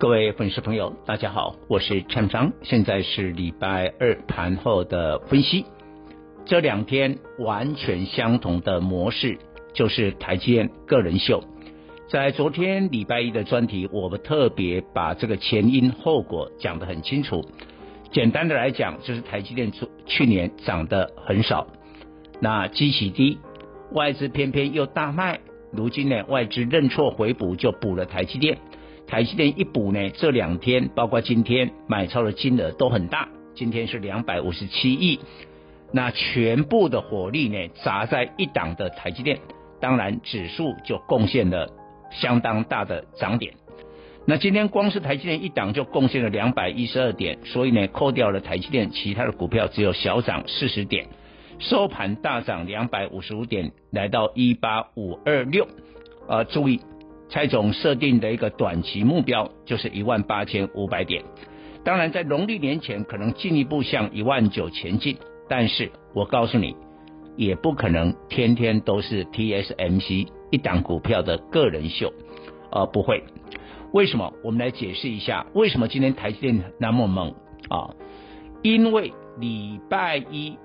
各位粉丝朋友，大家好，我是陈章，现在是礼拜二盘后的分析。这两天完全相同的模式，就是台积电个人秀。在昨天礼拜一的专题，我们特别把这个前因后果讲得很清楚。简单的来讲，就是台积电去年涨得很少，那基期低。外资偏偏又大卖，如今呢，外资认错回补，就补了台积电。台积电一补呢，这两天包括今天买超的金额都很大，今天是两百五十七亿。那全部的火力呢，砸在一档的台积电，当然指数就贡献了相当大的涨点。那今天光是台积电一档就贡献了两百一十二点，所以呢，扣掉了台积电，其他的股票只有小涨四十点。收盘大涨两百五十五点，来到一八五二六。呃，注意，蔡总设定的一个短期目标就是一万八千五百点。当然，在农历年前可能进一步向一万九前进，但是我告诉你，也不可能天天都是 TSMC 一档股票的个人秀。呃，不会。为什么？我们来解释一下，为什么今天台积电那么猛啊？因为礼拜一。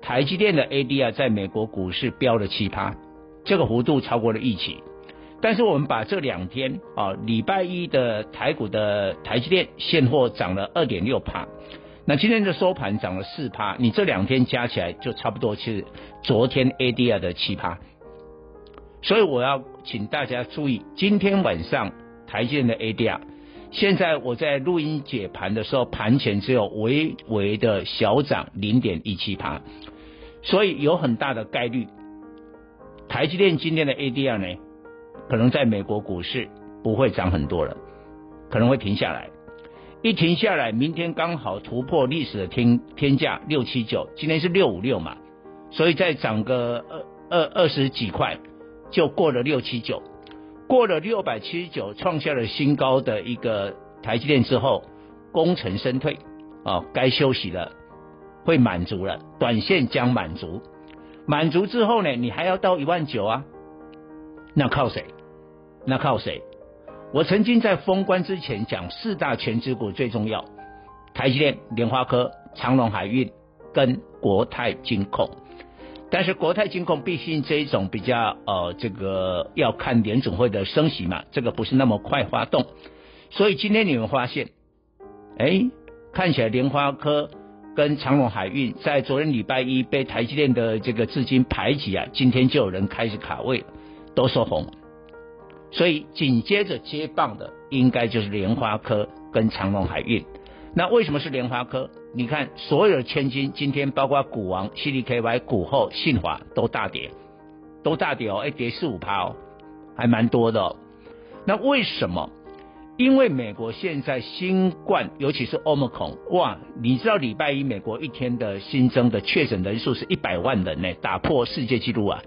台积电的 ADR 在美国股市飙了七趴，这个幅度超过了预期。但是我们把这两天啊，礼拜一的台股的台积电现货涨了二点六趴，那今天的收盘涨了四趴，你这两天加起来就差不多是昨天 ADR 的七趴。所以我要请大家注意，今天晚上台积电的 ADR，现在我在录音解盘的时候，盘前只有微微的小涨零点一七趴。所以有很大的概率，台积电今天的 ADR 呢，可能在美国股市不会涨很多了，可能会停下来。一停下来，明天刚好突破历史的天天价六七九，今天是六五六嘛，所以再涨个二二二十几块，就过了六七九，过了六百七十九，创下了新高的一个台积电之后，功成身退啊，该休息了。会满足了，短线将满足，满足之后呢，你还要到一万九啊？那靠谁？那靠谁？我曾经在封关之前讲四大权值股最重要，台积电、联发科、长荣海运跟国泰金控。但是国泰金控毕竟这一种比较呃，这个要看联准会的升息嘛，这个不是那么快发动，所以今天你们发现，哎，看起来联发科。跟长荣海运在昨天礼拜一被台积电的这个资金排挤啊，今天就有人开始卡位，都收红，所以紧接着接棒的应该就是联发科跟长荣海运。那为什么是联发科？你看所有的千金今天包括股王 CDKY、股后信华都大跌，都大跌哦，哎跌四五趴哦，还蛮多的哦。那为什么？因为美国现在新冠，尤其是 Omicron，哇，你知道礼拜一美国一天的新增的确诊人数是一百万人呢，打破世界纪录啊！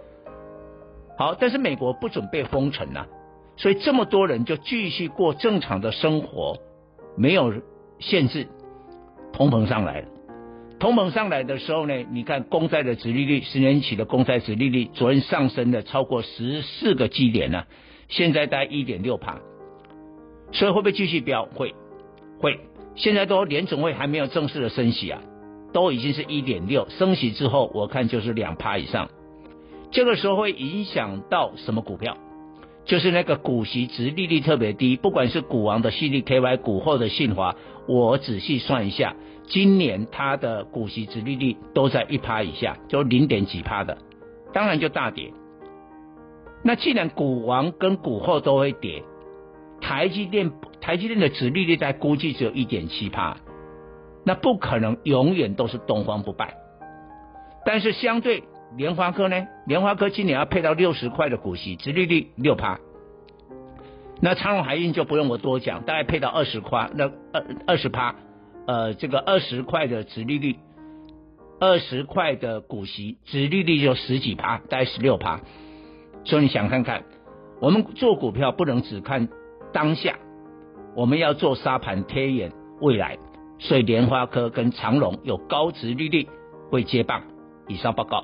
好，但是美国不准备封城啊，所以这么多人就继续过正常的生活，没有限制，通膨上来了。通膨上来的时候呢，你看公债的殖利率，十年期的公债殖利率昨天上升了超过十四个基点呢、现在大概一点六趴。所以会不会继续飙？会，会。现在都联总会还没有正式的升息啊，都已经是一点六，升息之后我看就是两趴以上。这个时候会影响到什么股票？就是那个股息殖利率特别低，不管是股王的 CDKY，股后的信华，我仔细算一下，今年它的股息殖利率都在一趴以下，就零点几趴的，当然就大跌。那既然股王跟股后都会跌。台积电，台积电的殖利率在估计只有一点七趴，那不可能永远都是东方不败。但是相对莲花科呢，莲花科今年要配到六十块的股息，殖利率六趴。那长荣海运就不用我多讲，大概配到二十块，那二二十趴，呃，这个二十块的殖利率，二十块的股息，殖利率就十几趴，大概十六趴。所以你想看看，我们做股票不能只看当下，我们要做沙盘贴眼未来。所以莲花科跟长荣有高殖利率会接棒。以上报告。